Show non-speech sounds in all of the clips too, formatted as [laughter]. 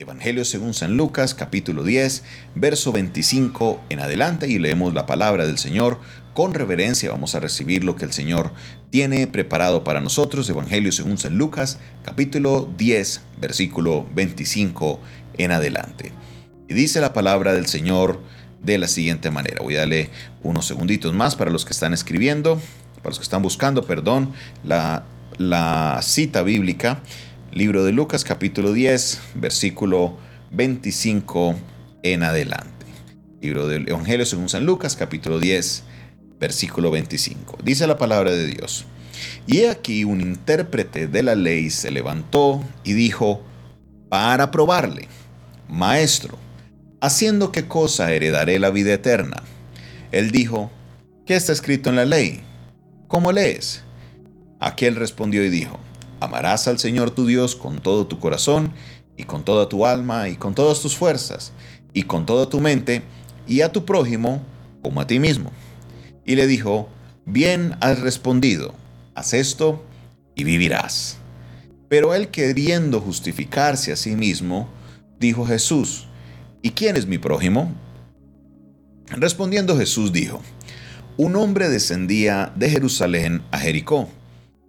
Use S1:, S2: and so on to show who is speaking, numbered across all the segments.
S1: Evangelio según San Lucas, capítulo 10, verso 25 en adelante y leemos la palabra del Señor. Con reverencia vamos a recibir lo que el Señor tiene preparado para nosotros. Evangelio según San Lucas, capítulo 10, versículo 25 en adelante. Y dice la palabra del Señor de la siguiente manera. Voy a darle unos segunditos más para los que están escribiendo, para los que están buscando, perdón, la, la cita bíblica. Libro de Lucas capítulo 10, versículo 25 en adelante. Libro del Evangelio según San Lucas capítulo 10, versículo 25. Dice la palabra de Dios. Y aquí un intérprete de la ley se levantó y dijo, para probarle, Maestro, ¿haciendo qué cosa heredaré la vida eterna? Él dijo, ¿qué está escrito en la ley? ¿Cómo lees? Aquel respondió y dijo, Amarás al Señor tu Dios con todo tu corazón y con toda tu alma y con todas tus fuerzas y con toda tu mente y a tu prójimo como a ti mismo. Y le dijo, bien has respondido, haz esto y vivirás. Pero él queriendo justificarse a sí mismo, dijo Jesús, ¿y quién es mi prójimo? Respondiendo Jesús dijo, un hombre descendía de Jerusalén a Jericó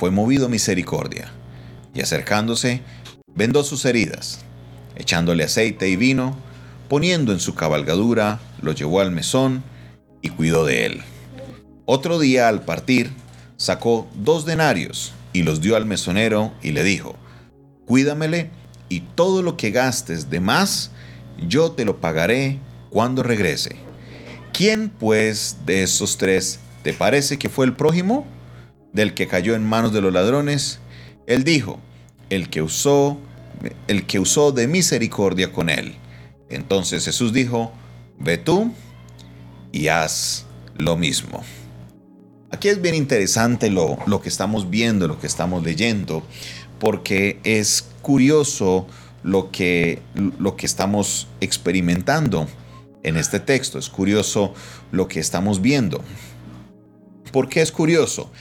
S1: fue movido misericordia, y acercándose, vendó sus heridas, echándole aceite y vino, poniendo en su cabalgadura, lo llevó al mesón y cuidó de él. Otro día al partir, sacó dos denarios y los dio al mesonero y le dijo, Cuídamele y todo lo que gastes de más, yo te lo pagaré cuando regrese. ¿Quién pues de esos tres te parece que fue el prójimo? Del que cayó en manos de los ladrones, él dijo, el que usó el que usó de misericordia con él. Entonces Jesús dijo, ve tú y haz lo mismo. Aquí es bien interesante lo, lo, que estamos viendo, lo que estamos leyendo, porque es curioso lo que, lo que estamos experimentando en este texto, es curioso lo que estamos viendo. ¿Por qué es curioso?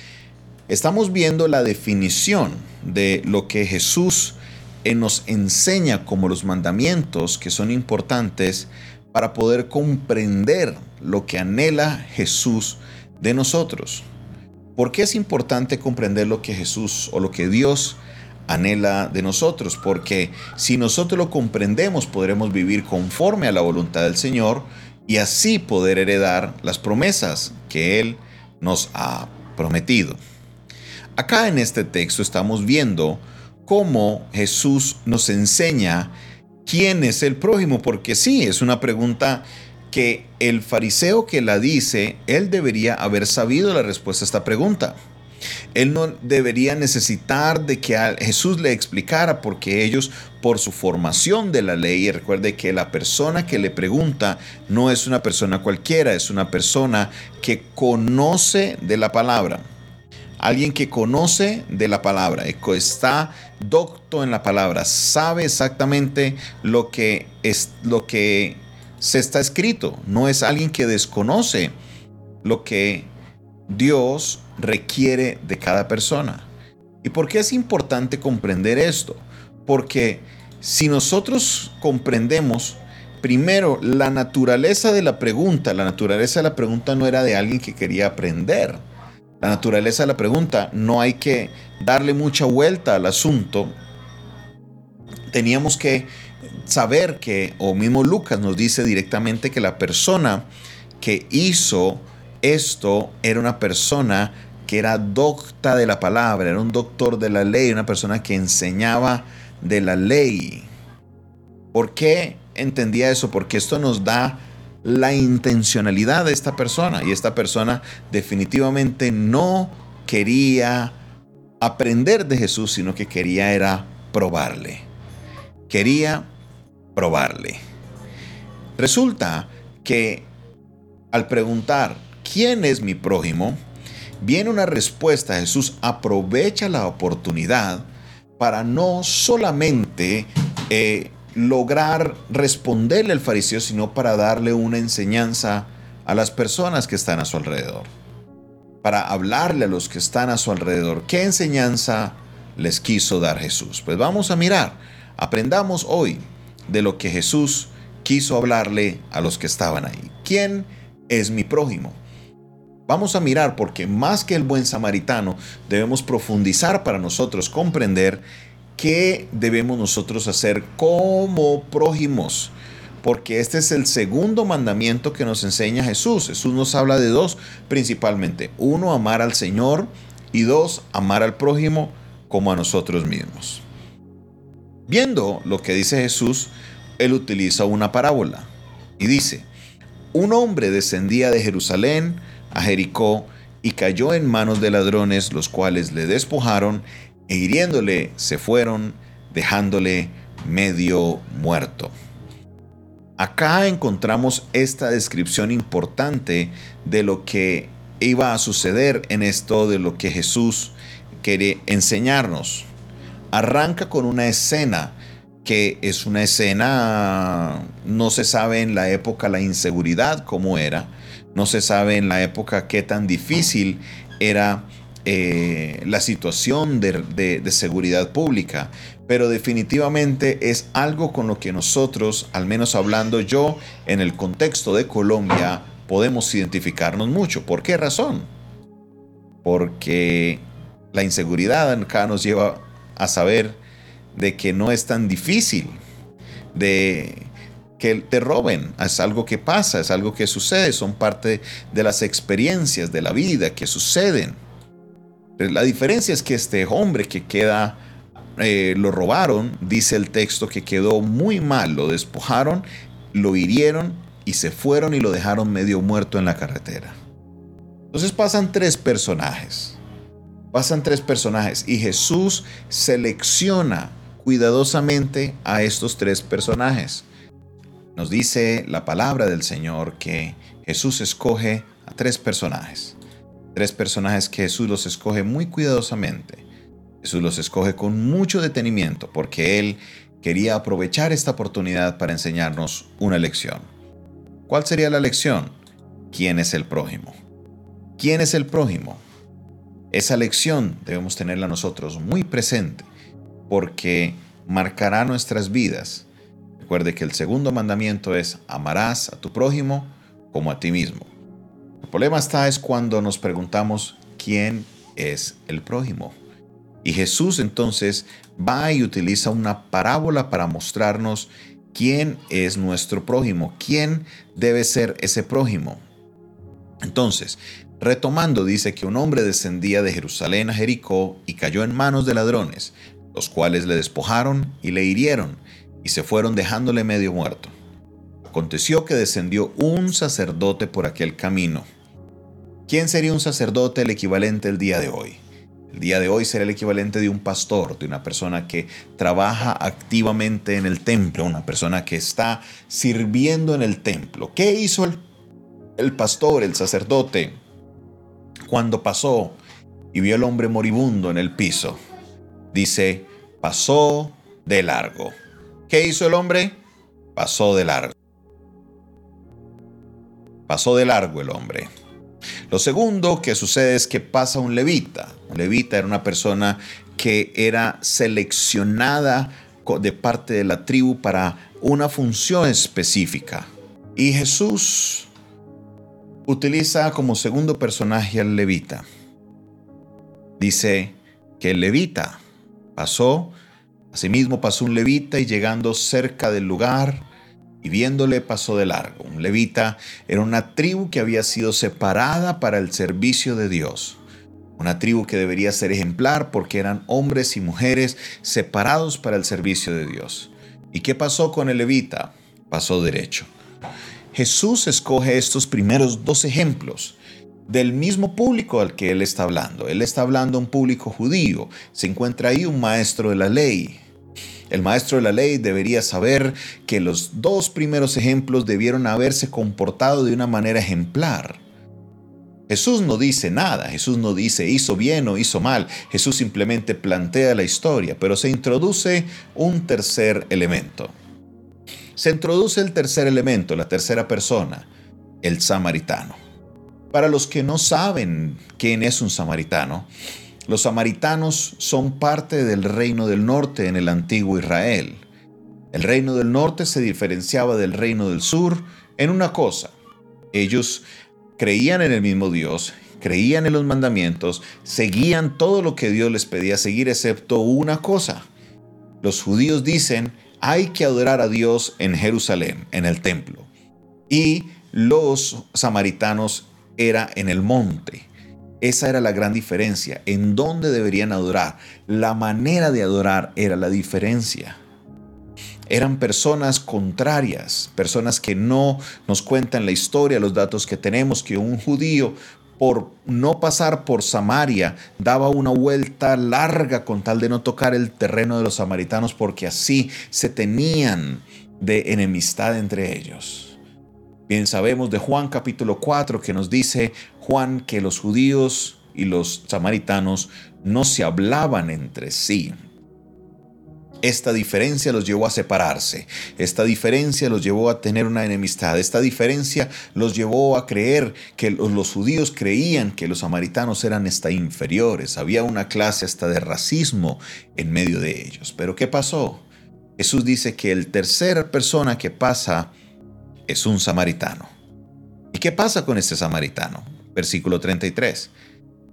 S1: Estamos viendo la definición de lo que Jesús eh, nos enseña como los mandamientos que son importantes para poder comprender lo que anhela Jesús de nosotros. ¿Por qué es importante comprender lo que Jesús o lo que Dios anhela de nosotros? Porque si nosotros lo comprendemos podremos vivir conforme a la voluntad del Señor y así poder heredar las promesas que Él nos ha prometido. Acá en este texto estamos viendo cómo Jesús nos enseña quién es el prójimo, porque sí, es una pregunta que el fariseo que la dice, él debería haber sabido la respuesta a esta pregunta. Él no debería necesitar de que Jesús le explicara porque ellos, por su formación de la ley, recuerde que la persona que le pregunta no es una persona cualquiera, es una persona que conoce de la palabra alguien que conoce de la palabra, está docto en la palabra, sabe exactamente lo que es lo que se está escrito, no es alguien que desconoce lo que Dios requiere de cada persona. ¿Y por qué es importante comprender esto? Porque si nosotros comprendemos primero la naturaleza de la pregunta, la naturaleza de la pregunta no era de alguien que quería aprender, la naturaleza de la pregunta, no hay que darle mucha vuelta al asunto. Teníamos que saber que, o mismo Lucas nos dice directamente que la persona que hizo esto era una persona que era docta de la palabra, era un doctor de la ley, una persona que enseñaba de la ley. ¿Por qué entendía eso? Porque esto nos da la intencionalidad de esta persona y esta persona definitivamente no quería aprender de Jesús, sino que quería era probarle. Quería probarle. Resulta que al preguntar, ¿quién es mi prójimo? Viene una respuesta. Jesús aprovecha la oportunidad para no solamente eh, lograr responderle al fariseo, sino para darle una enseñanza a las personas que están a su alrededor. Para hablarle a los que están a su alrededor. ¿Qué enseñanza les quiso dar Jesús? Pues vamos a mirar. Aprendamos hoy de lo que Jesús quiso hablarle a los que estaban ahí. ¿Quién es mi prójimo? Vamos a mirar porque más que el buen samaritano debemos profundizar para nosotros comprender qué debemos nosotros hacer como prójimos. Porque este es el segundo mandamiento que nos enseña Jesús. Jesús nos habla de dos principalmente. Uno, amar al Señor y dos, amar al prójimo como a nosotros mismos. Viendo lo que dice Jesús, él utiliza una parábola y dice, un hombre descendía de Jerusalén a Jericó y cayó en manos de ladrones, los cuales le despojaron e hiriéndole se fueron, dejándole medio muerto. Acá encontramos esta descripción importante de lo que iba a suceder en esto de lo que Jesús quiere enseñarnos. Arranca con una escena que es una escena, no se sabe en la época la inseguridad cómo era, no se sabe en la época qué tan difícil era eh, la situación de, de seguridad pública, pero definitivamente es algo con lo que nosotros, al menos hablando yo en el contexto de Colombia, podemos identificarnos mucho. ¿Por qué razón? Porque la inseguridad acá nos lleva a saber de que no es tan difícil, de que te roben. Es algo que pasa, es algo que sucede, son parte de las experiencias de la vida que suceden. La diferencia es que este hombre que queda, eh, lo robaron, dice el texto que quedó muy mal, lo despojaron, lo hirieron y se fueron y lo dejaron medio muerto en la carretera. Entonces pasan tres personajes. Pasan tres personajes y Jesús selecciona cuidadosamente a estos tres personajes. Nos dice la palabra del Señor que Jesús escoge a tres personajes. Tres personajes que Jesús los escoge muy cuidadosamente. Jesús los escoge con mucho detenimiento porque Él quería aprovechar esta oportunidad para enseñarnos una lección. ¿Cuál sería la lección? ¿Quién es el prójimo? ¿Quién es el prójimo? Esa lección debemos tenerla nosotros muy presente porque marcará nuestras vidas. Recuerde que el segundo mandamiento es amarás a tu prójimo como a ti mismo. El problema está es cuando nos preguntamos quién es el prójimo. Y Jesús entonces va y utiliza una parábola para mostrarnos quién es nuestro prójimo, quién debe ser ese prójimo. Entonces, retomando, dice que un hombre descendía de Jerusalén a Jericó y cayó en manos de ladrones, los cuales le despojaron y le hirieron, y se fueron dejándole medio muerto. Aconteció que descendió un sacerdote por aquel camino. ¿Quién sería un sacerdote el equivalente el día de hoy? El día de hoy será el equivalente de un pastor, de una persona que trabaja activamente en el templo, una persona que está sirviendo en el templo. ¿Qué hizo el, el pastor, el sacerdote, cuando pasó y vio al hombre moribundo en el piso? Dice, pasó de largo. ¿Qué hizo el hombre? Pasó de largo. Pasó de largo el hombre. Lo segundo que sucede es que pasa un levita. Un levita era una persona que era seleccionada de parte de la tribu para una función específica. Y Jesús utiliza como segundo personaje al levita. Dice que el levita Pasó, asimismo pasó un levita y llegando cerca del lugar y viéndole pasó de largo. Un levita era una tribu que había sido separada para el servicio de Dios. Una tribu que debería ser ejemplar porque eran hombres y mujeres separados para el servicio de Dios. ¿Y qué pasó con el levita? Pasó derecho. Jesús escoge estos primeros dos ejemplos del mismo público al que él está hablando. Él está hablando a un público judío. Se encuentra ahí un maestro de la ley. El maestro de la ley debería saber que los dos primeros ejemplos debieron haberse comportado de una manera ejemplar. Jesús no dice nada, Jesús no dice hizo bien o hizo mal, Jesús simplemente plantea la historia, pero se introduce un tercer elemento. Se introduce el tercer elemento, la tercera persona, el samaritano. Para los que no saben quién es un samaritano, los samaritanos son parte del reino del norte en el antiguo Israel. El reino del norte se diferenciaba del reino del sur en una cosa. Ellos creían en el mismo Dios, creían en los mandamientos, seguían todo lo que Dios les pedía seguir excepto una cosa. Los judíos dicen, hay que adorar a Dios en Jerusalén, en el templo. Y los samaritanos era en el monte. Esa era la gran diferencia. ¿En dónde deberían adorar? La manera de adorar era la diferencia eran personas contrarias, personas que no nos cuentan la historia, los datos que tenemos, que un judío por no pasar por Samaria, daba una vuelta larga con tal de no tocar el terreno de los samaritanos, porque así se tenían de enemistad entre ellos. Bien sabemos de Juan capítulo 4 que nos dice Juan que los judíos y los samaritanos no se hablaban entre sí. Esta diferencia los llevó a separarse, esta diferencia los llevó a tener una enemistad, esta diferencia los llevó a creer que los, judíos creían que los samaritanos eran hasta inferiores, había una clase hasta de racismo en medio de ellos. Pero ¿qué pasó? Jesús dice que el tercera persona que pasa es un samaritano. ¿Y qué pasa con este samaritano? Versículo 33.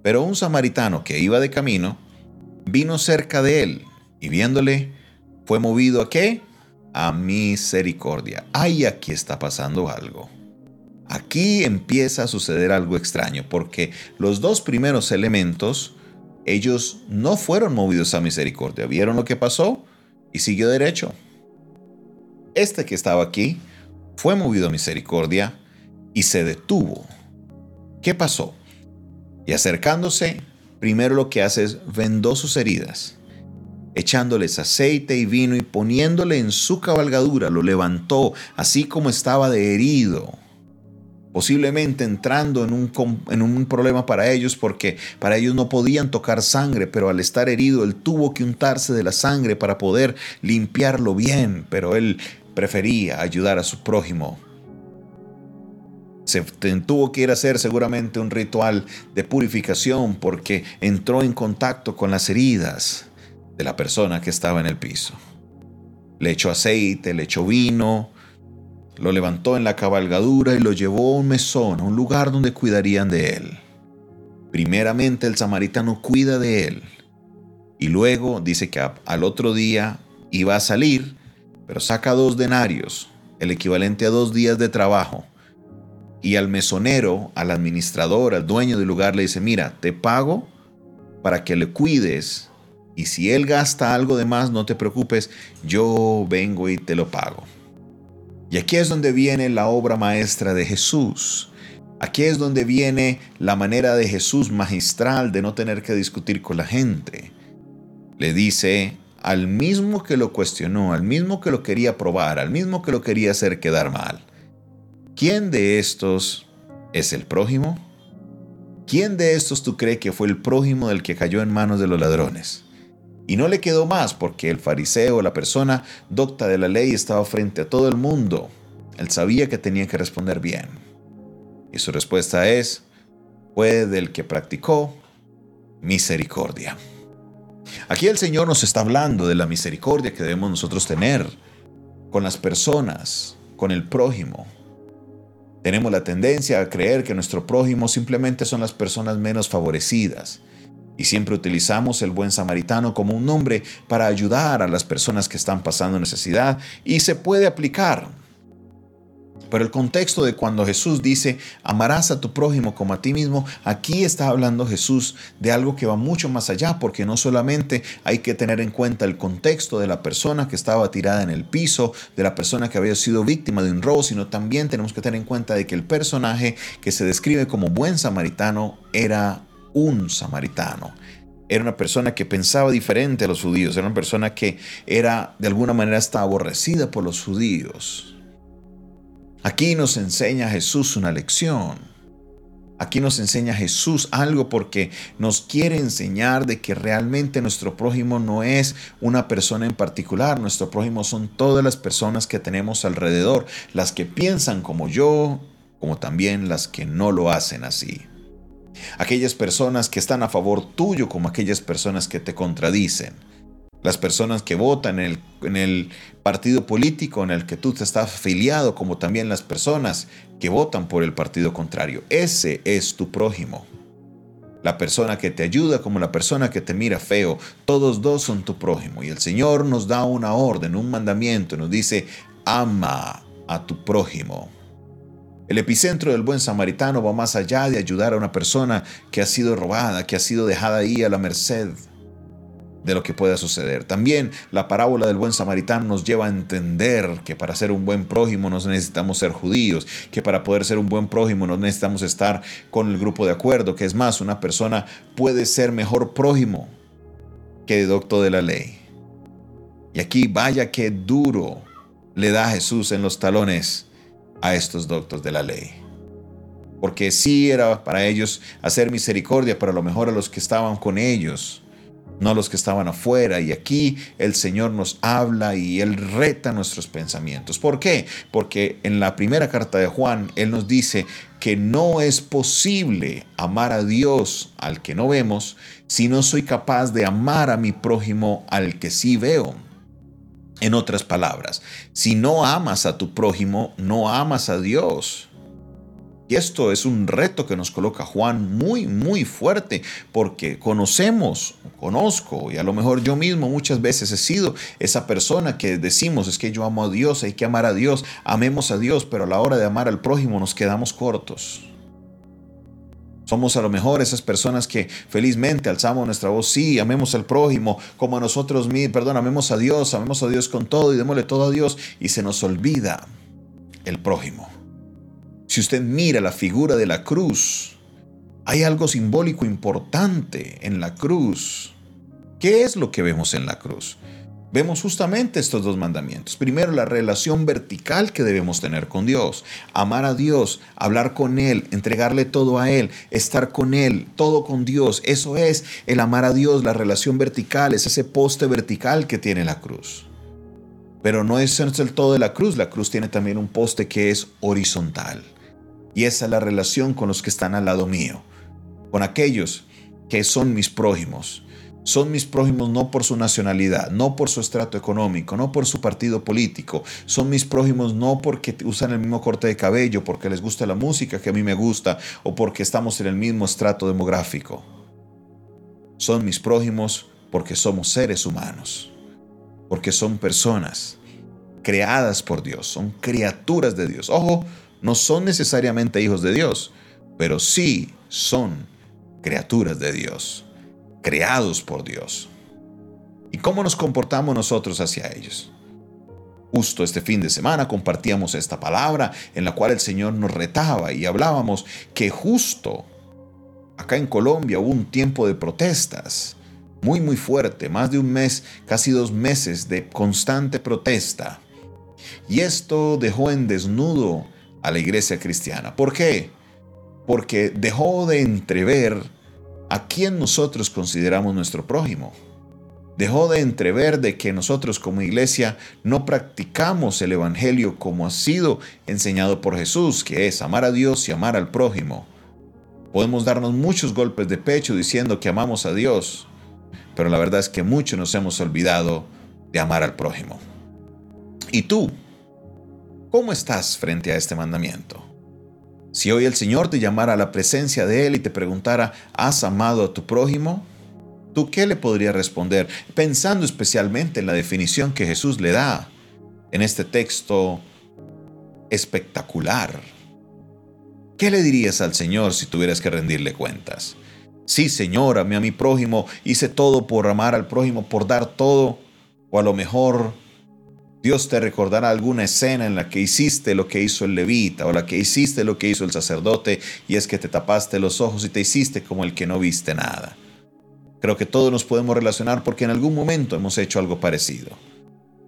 S1: Pero un samaritano que iba de camino vino cerca de él y viéndole fue movido a qué? A misericordia. Ay, aquí está pasando algo. Aquí empieza a suceder algo extraño, porque los dos primeros elementos, ellos no fueron movidos a misericordia. ¿Vieron lo que pasó? Y siguió derecho. Este que estaba aquí fue movido a misericordia y se detuvo. ¿Qué pasó? Y acercándose, primero lo que hace es vendó sus heridas echándoles aceite y vino y poniéndole en su cabalgadura, lo levantó, así como estaba de herido. Posiblemente entrando en un, en un problema para ellos porque para ellos no podían tocar sangre, pero al estar herido él tuvo que untarse de la sangre para poder limpiarlo bien, pero él prefería ayudar a su prójimo. Se tuvo que ir a hacer seguramente un ritual de purificación porque entró en contacto con las heridas de la persona que estaba en el piso. Le echó aceite, le echó vino, lo levantó en la cabalgadura y lo llevó a un mesón, a un lugar donde cuidarían de él. Primeramente el samaritano cuida de él y luego dice que al otro día iba a salir, pero saca dos denarios, el equivalente a dos días de trabajo. Y al mesonero, al administrador, al dueño del lugar le dice, mira, te pago para que le cuides y si él gasta algo de más, no te preocupes, yo vengo y te lo pago. Y aquí es donde viene la obra maestra de Jesús. Aquí es donde viene la manera de Jesús magistral de no tener que discutir con la gente. Le dice al mismo que lo cuestionó, al mismo que lo quería probar, al mismo que lo quería hacer quedar mal. ¿Quién de estos es el prójimo? ¿Quién de estos tú crees que fue el prójimo del que cayó en manos de los ladrones? Y no le quedó más porque el fariseo, la persona docta de la ley, estaba frente a todo el mundo. Él sabía que tenía que responder bien. Y su respuesta es, fue del que practicó misericordia. Aquí el Señor nos está hablando de la misericordia que debemos nosotros tener con las personas, con el prójimo. Tenemos la tendencia a creer que nuestro prójimo simplemente son las personas menos favorecidas y siempre utilizamos el buen samaritano como un nombre para ayudar a las personas que están pasando necesidad y se puede aplicar. Pero el contexto de cuando Jesús dice, amarás a tu prójimo como a ti mismo, aquí está hablando Jesús de algo que va mucho más allá, porque no solamente hay que tener en cuenta el contexto de la persona que estaba tirada en el piso, de la persona que había sido víctima de un robo, sino también tenemos que tener en cuenta de que el personaje que se describe como buen samaritano era un samaritano. Era una persona que pensaba diferente a los judíos, era una persona que era de alguna manera hasta aborrecida por los judíos. Aquí nos enseña Jesús una lección. Aquí nos enseña Jesús algo porque nos quiere enseñar de que realmente nuestro prójimo no es una persona en particular, nuestro prójimo son todas las personas que tenemos alrededor, las que piensan como yo, como también las que no lo hacen así. Aquellas personas que están a favor tuyo como aquellas personas que te contradicen. Las personas que votan en el, partido político en el que tú te estás afiliado, como también las personas que votan por el partido contrario. Ese es tu prójimo. La persona que te ayuda como la persona que te mira feo, todos dos son tu prójimo. Y el Señor nos da una orden, un mandamiento, nos dice, ama a tu prójimo. El epicentro del buen samaritano va más allá de ayudar a una persona que ha sido robada, que ha sido dejada ahí a la merced de lo que pueda suceder. También la parábola del buen samaritano nos lleva a entender que para ser un buen prójimo no necesitamos ser judíos, que para poder ser un buen prójimo no necesitamos estar con el grupo de acuerdo, que es más, una persona puede ser mejor prójimo que doctor de la ley. Y aquí vaya que duro le da Jesús en los talones a estos doctos de la ley. Porque sí era para ellos hacer misericordia, pero a lo mejor a los que estaban con ellos, no los que estaban afuera. Y aquí el Señor nos habla y Él reta nuestros pensamientos. ¿Por qué? Porque en la primera carta de Juan, Él nos dice que no es posible amar a Dios al que no vemos si no soy capaz de amar a mi prójimo al que sí veo. En otras palabras, si no amas a tu prójimo, no amas a Dios. Y esto es un reto que nos coloca Juan muy, muy fuerte, porque conocemos, conozco, y a lo mejor yo mismo muchas veces he sido esa persona que decimos, es que yo amo a Dios, hay que amar a Dios, amemos a Dios, pero a la hora de amar al prójimo nos quedamos cortos. Somos a lo mejor esas personas que felizmente alzamos nuestra voz, sí, amemos al prójimo como a nosotros mismos, perdón, amemos a Dios, amemos a Dios con todo y démosle todo a Dios y se nos olvida el prójimo. Si usted mira la figura de la cruz, hay algo simbólico importante en la cruz. ¿Qué es lo que vemos en la cruz? vemos justamente estos dos mandamientos. Primero, la relación vertical que debemos tener con Dios. Amar a Dios, hablar con Él, entregarle todo a Él, estar con Él, todo con Dios. Eso es el amar a Dios, la relación vertical, es ese poste vertical que tiene la cruz. Pero no es el todo de la cruz, la cruz tiene también un poste que es horizontal. Y esa es la relación con los que están al lado mío, con aquellos que son mis prójimos, son mis prójimos no por su nacionalidad, no por su estrato económico, no por su partido político. Son mis prójimos no porque usan el mismo corte de cabello, porque les gusta la música que a mí me gusta o porque estamos en el mismo estrato demográfico. Son mis prójimos porque somos seres humanos, porque son personas creadas por Dios, son criaturas de Dios. Ojo, no son necesariamente hijos de Dios, pero sí son criaturas de Dios creados por Dios. ¿Y cómo nos comportamos nosotros hacia ellos? Justo este fin de semana compartíamos esta palabra en la cual el Señor nos retaba y hablábamos que justo acá en Colombia hubo un tiempo de protestas muy muy fuerte, más de un mes, casi dos meses de constante protesta. Y esto dejó en desnudo a la iglesia cristiana. ¿Por qué? Porque dejó de entrever a quién nosotros consideramos nuestro prójimo. Dejó de entrever de que nosotros como iglesia no practicamos el Evangelio como ha sido enseñado por Jesús, que es amar a Dios y amar al prójimo. Podemos darnos muchos golpes de pecho diciendo que amamos a Dios, pero la verdad es que muchos nos hemos olvidado de amar al prójimo. ¿Y tú? ¿Cómo estás frente a este mandamiento? Si hoy el Señor te llamara a la presencia de Él y te preguntara, ¿has amado a tu prójimo? ¿Tú qué le podrías responder? Pensando especialmente en la definición que Jesús le da en este texto espectacular. ¿Qué le dirías al Señor si tuvieras que rendirle cuentas? Sí, Señor, amé a mi prójimo, hice todo por amar al prójimo, por dar todo, o a lo mejor Dios te recordará alguna escena en la que hiciste lo que hizo el levita o la que hiciste lo que hizo el sacerdote y es que te tapaste los ojos y te hiciste como el que no viste nada. Creo que todos nos podemos relacionar porque en algún momento hemos hecho algo parecido.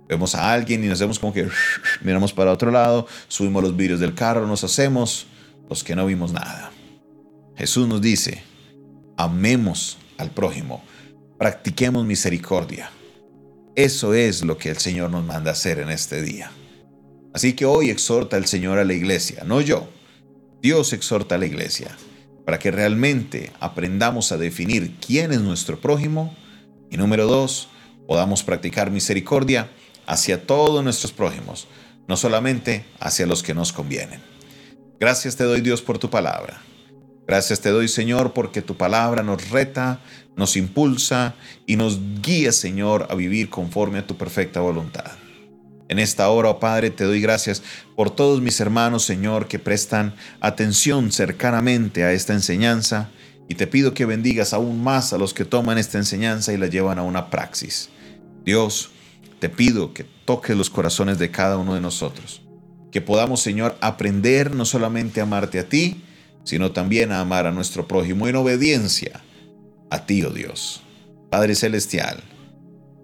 S1: Vemos a alguien y nos vemos como que [laughs] miramos para otro lado, subimos los vidrios del carro, nos hacemos los que no vimos nada. Jesús nos dice, amemos al prójimo, practiquemos misericordia. Eso es lo que el Señor nos manda hacer en este día. Así que hoy exhorta el Señor a la iglesia, no yo. Dios exhorta a la iglesia para que realmente aprendamos a definir quién es nuestro prójimo y número dos, podamos practicar misericordia hacia todos nuestros prójimos, no solamente hacia los que nos convienen. Gracias te doy Dios por tu palabra. Gracias te doy Señor porque tu palabra nos reta, nos impulsa y nos guía Señor a vivir conforme a tu perfecta voluntad. En esta hora, oh Padre, te doy gracias por todos mis hermanos, Señor, que prestan atención cercanamente a esta enseñanza y te pido que bendigas aún más a los que toman esta enseñanza y la llevan a una praxis. Dios, te pido que toques los corazones de cada uno de nosotros, que podamos, Señor, aprender no solamente a amarte a ti, sino también a amar a nuestro prójimo en obediencia a ti, oh Dios. Padre Celestial,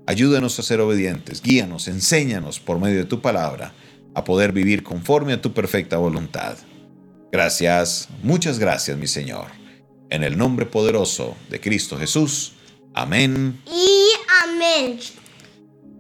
S1: Ayúdanos a ser obedientes, guíanos, enséñanos por medio de tu palabra a poder vivir conforme a tu perfecta voluntad. Gracias, muchas gracias mi Señor. En el nombre poderoso de Cristo Jesús. Amén.
S2: Y amén.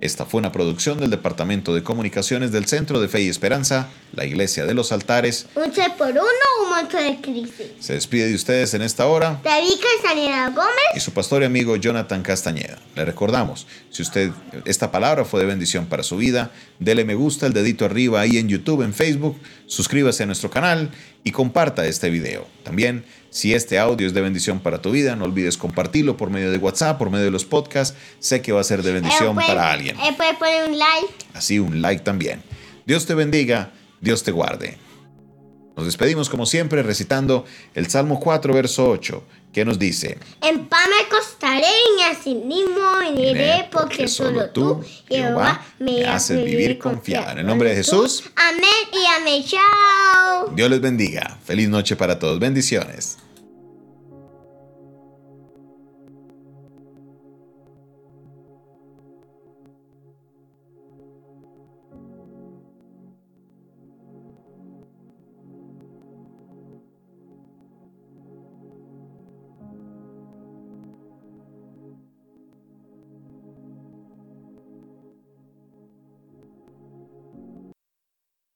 S1: Esta fue una producción del Departamento de Comunicaciones del Centro de Fe y Esperanza, la Iglesia de los Altares.
S2: Un C por uno, un monto de crisis.
S1: Se despide de ustedes en esta hora.
S2: David Castañeda Gómez.
S1: Y su pastor y amigo Jonathan Castañeda. Le recordamos, si usted, esta palabra fue de bendición para su vida, dele me gusta, el dedito arriba ahí en YouTube, en Facebook, suscríbase a nuestro canal y comparta este video. También si este audio es de bendición para tu vida, no olvides compartirlo por medio de WhatsApp, por medio de los podcasts. Sé que va a ser de bendición para alguien.
S2: Eh, puede poner un like.
S1: Así, un like también. Dios te bendiga, Dios te guarde. Nos despedimos como siempre recitando el Salmo 4, verso 8, que nos dice,
S2: En paz me acostaré y así mismo iré porque solo tú, Jehová, me haces vivir confiado.
S1: En el nombre de Jesús.
S2: Amén y amén. Chao.
S1: Dios les bendiga. Feliz noche para todos. Bendiciones.